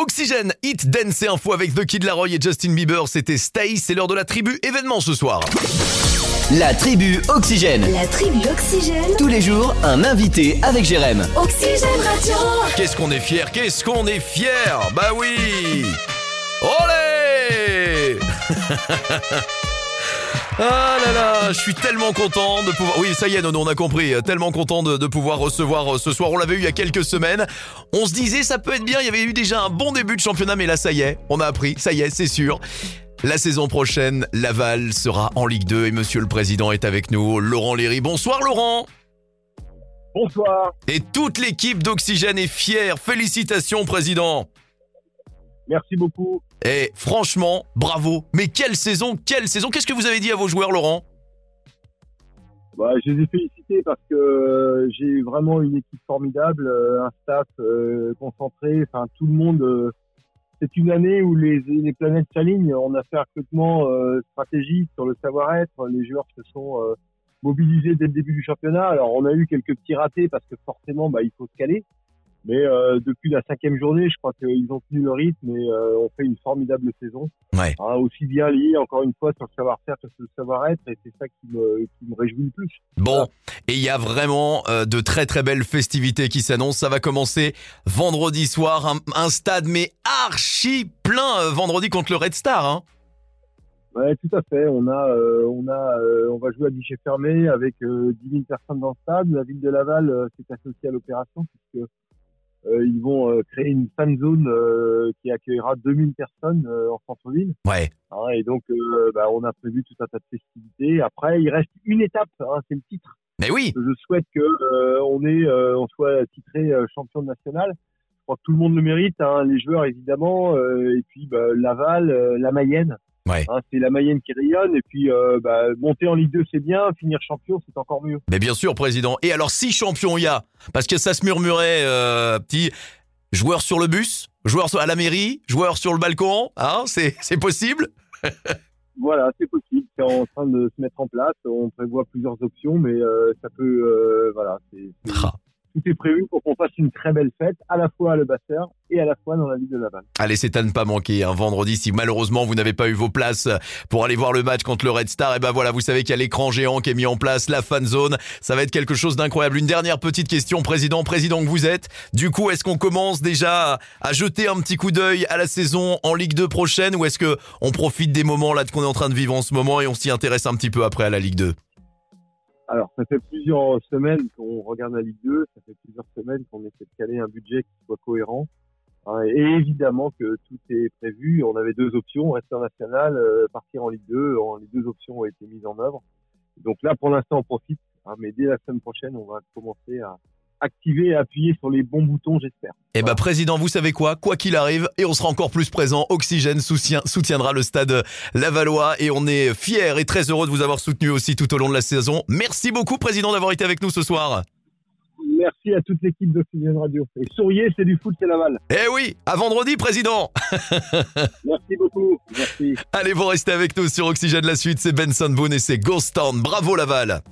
Oxygène, Hit Dance et Info avec The Kid Laroi et Justin Bieber, c'était Stay, c'est l'heure de la tribu événement ce soir. La tribu Oxygène. La tribu Oxygène. Tous les jours, un invité avec Jérém. Oxygène Radio. Qu'est-ce qu'on est fiers, qu'est-ce qu'on est fiers Bah oui Olé Ah là là, je suis tellement content de pouvoir... Oui, ça y est, non, on a compris. Tellement content de, de pouvoir recevoir euh, ce soir. On l'avait eu il y a quelques semaines. On se disait, ça peut être bien. Il y avait eu déjà un bon début de championnat, mais là, ça y est, on a appris. Ça y est, c'est sûr. La saison prochaine, Laval sera en Ligue 2 et Monsieur le Président est avec nous. Laurent Léry. Bonsoir Laurent Bonsoir, Et toute l'équipe d'Oxygène est fière. Félicitations, Président merci beaucoup. Et franchement, bravo. Mais quelle saison, quelle saison. Qu'est-ce que vous avez dit à vos joueurs, Laurent? Bah, je les ai félicités parce que j'ai vraiment une équipe formidable, euh, un staff euh, concentré, enfin tout le monde. euh, c'est une année où les, les planètes s'alignent. On a fait un recrutement euh, stratégique sur le savoir-être. Les joueurs se sont mobilisés dès le début du championnat. Alors on a eu quelques petits ratés parce que forcément, bah, il faut se caler. Mais euh, depuis la cinquième journée, je crois qu'ils ont tenu le rythme et euh, ont fait une formidable saison. Ouais. Hein, aussi bien lié, encore une fois, sur le savoir-faire que sur le savoir-être. Et c'est ça qui me, qui me réjouit le plus. Bon, et il y a vraiment euh, de très très belles festivités qui s'annoncent. Ça va commencer vendredi soir, un, un stade mais archi plein euh, vendredi contre le Red Star. Hein. Ouais, tout à fait. On a, euh, on a, euh, on va jouer à guichet fermé avec euh, 10 000 personnes dans le stade. La ville de Laval euh, s'est associée à l'opération puisque euh, ils vont euh, créer une fan zone euh, qui accueillera 2000 personnes euh, en centre-ville. Ouais, Hein, et donc, euh, bah, on a prévu tout un tas de festivités. Après, il reste une étape, hein, c'est le titre. mais oui, Je souhaite que euh, on ait, euh, on soit titré euh, champion national. Je crois que tout le monde le mérite, hein, les joueurs évidemment, euh, et puis bah, Laval, euh, la Mayenne. Ouais. Hein, c'est la Mayenne qui rayonne, et puis euh, bah, monter en Ligue 2 c'est bien, finir champion c'est encore mieux. mais bien sûr, Président. Et alors, si champion il y a, parce que ça se murmurait, euh, petit joueur sur le bus, joueur à la mairie, joueur sur le balcon, hein, c'est possible? Voilà, c'est possible, c'est en train de se mettre en place. On prévoit plusieurs options, mais euh, ça peut, voilà, c'est, Ah. Tout est prévu pour qu'on fasse une très belle fête, à la fois à Le Basser et à la fois dans la ville de Laval. Allez, c'est à ne pas manquer. Un vendredi, si malheureusement vous n'avez pas eu vos places pour aller voir le match contre le Red Star, et ben voilà, vous savez qu'il y a l'écran géant qui est mis en place, la fan zone. Ça va être quelque chose d'incroyable. Une dernière petite question, président, président que vous êtes. Du coup, est-ce qu'on commence déjà à jeter un petit coup d'œil à la saison en Ligue 2 prochaine, ou est-ce que on profite des moments là qu'on est en train de vivre en ce moment et on s'y intéresse un petit peu après à la Ligue 2 Alors, ça fait plusieurs semaines qu'on regarde la Ligue 2, ça fait plusieurs semaines qu'on essaie de caler un budget qui soit cohérent. Hein, et évidemment que tout est prévu. On avait deux options, rester en national, euh, partir en Ligue 2. En- les deux options ont été mises en œuvre. Donc là, pour l'instant, on profite. hein, mais dès la semaine prochaine, on va commencer à activer et appuyer sur les bons boutons, j'espère. Eh ben président, vous savez quoi? Quoi qu'il arrive, et on sera encore plus présent, Oxygène soutiendra le stade Lavallois et on est fiers et très heureux de vous avoir soutenu aussi tout au long de la saison. Merci beaucoup président d'avoir été avec nous ce soir. Merci à toute l'équipe d'Oxygène Radio. Et souriez, c'est du foot, c'est Laval. Eh oui, à vendredi président Merci beaucoup. Merci. Allez, vous restez avec nous sur Oxygène la suite, c'est Benson Boone et c'est Ghost Town. Bravo Laval